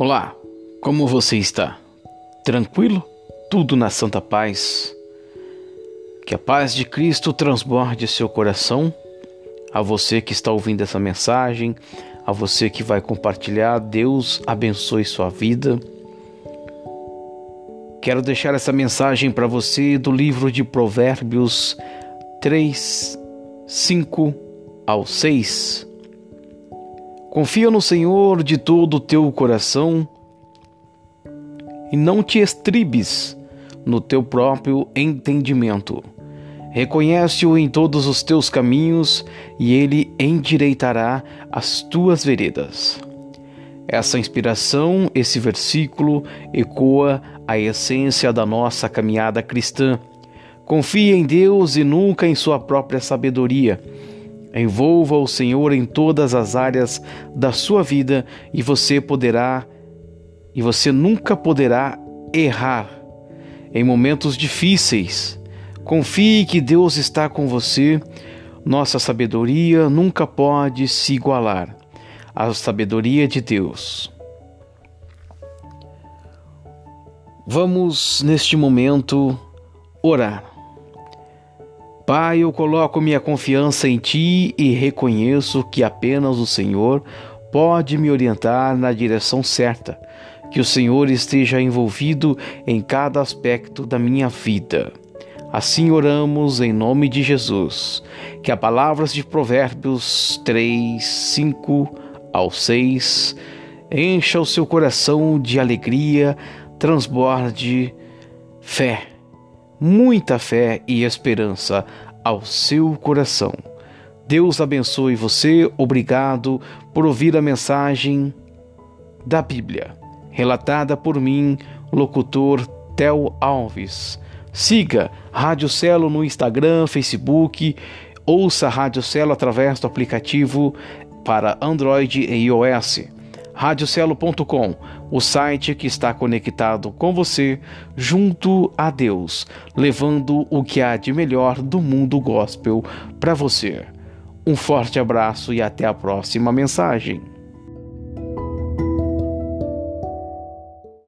Olá, como você está? Tranquilo? Tudo na santa paz? Que a paz de Cristo transborde seu coração. A você que está ouvindo essa mensagem, a você que vai compartilhar, Deus abençoe sua vida. Quero deixar essa mensagem para você do livro de Provérbios 3, 5 ao 6. Confia no Senhor de todo o teu coração e não te estribes no teu próprio entendimento. Reconhece-o em todos os teus caminhos e ele endireitará as tuas veredas. Essa inspiração, esse versículo, ecoa a essência da nossa caminhada cristã. Confie em Deus e nunca em sua própria sabedoria. Envolva o Senhor em todas as áreas da sua vida e você poderá e você nunca poderá errar em momentos difíceis. Confie que Deus está com você. Nossa sabedoria nunca pode se igualar à sabedoria de Deus. Vamos neste momento orar. Pai, eu coloco minha confiança em Ti e reconheço que apenas o Senhor pode me orientar na direção certa. Que o Senhor esteja envolvido em cada aspecto da minha vida. Assim oramos em nome de Jesus. Que a palavras de Provérbios 3, 5 ao 6 encha o seu coração de alegria, transborde fé muita fé e esperança ao seu coração. Deus abençoe você. Obrigado por ouvir a mensagem da Bíblia, relatada por mim, locutor Tel Alves. Siga Rádio Celo no Instagram, Facebook, ouça Rádio Celo através do aplicativo para Android e iOS radiocelo.com, o site que está conectado com você junto a Deus, levando o que há de melhor do mundo gospel para você. Um forte abraço e até a próxima mensagem.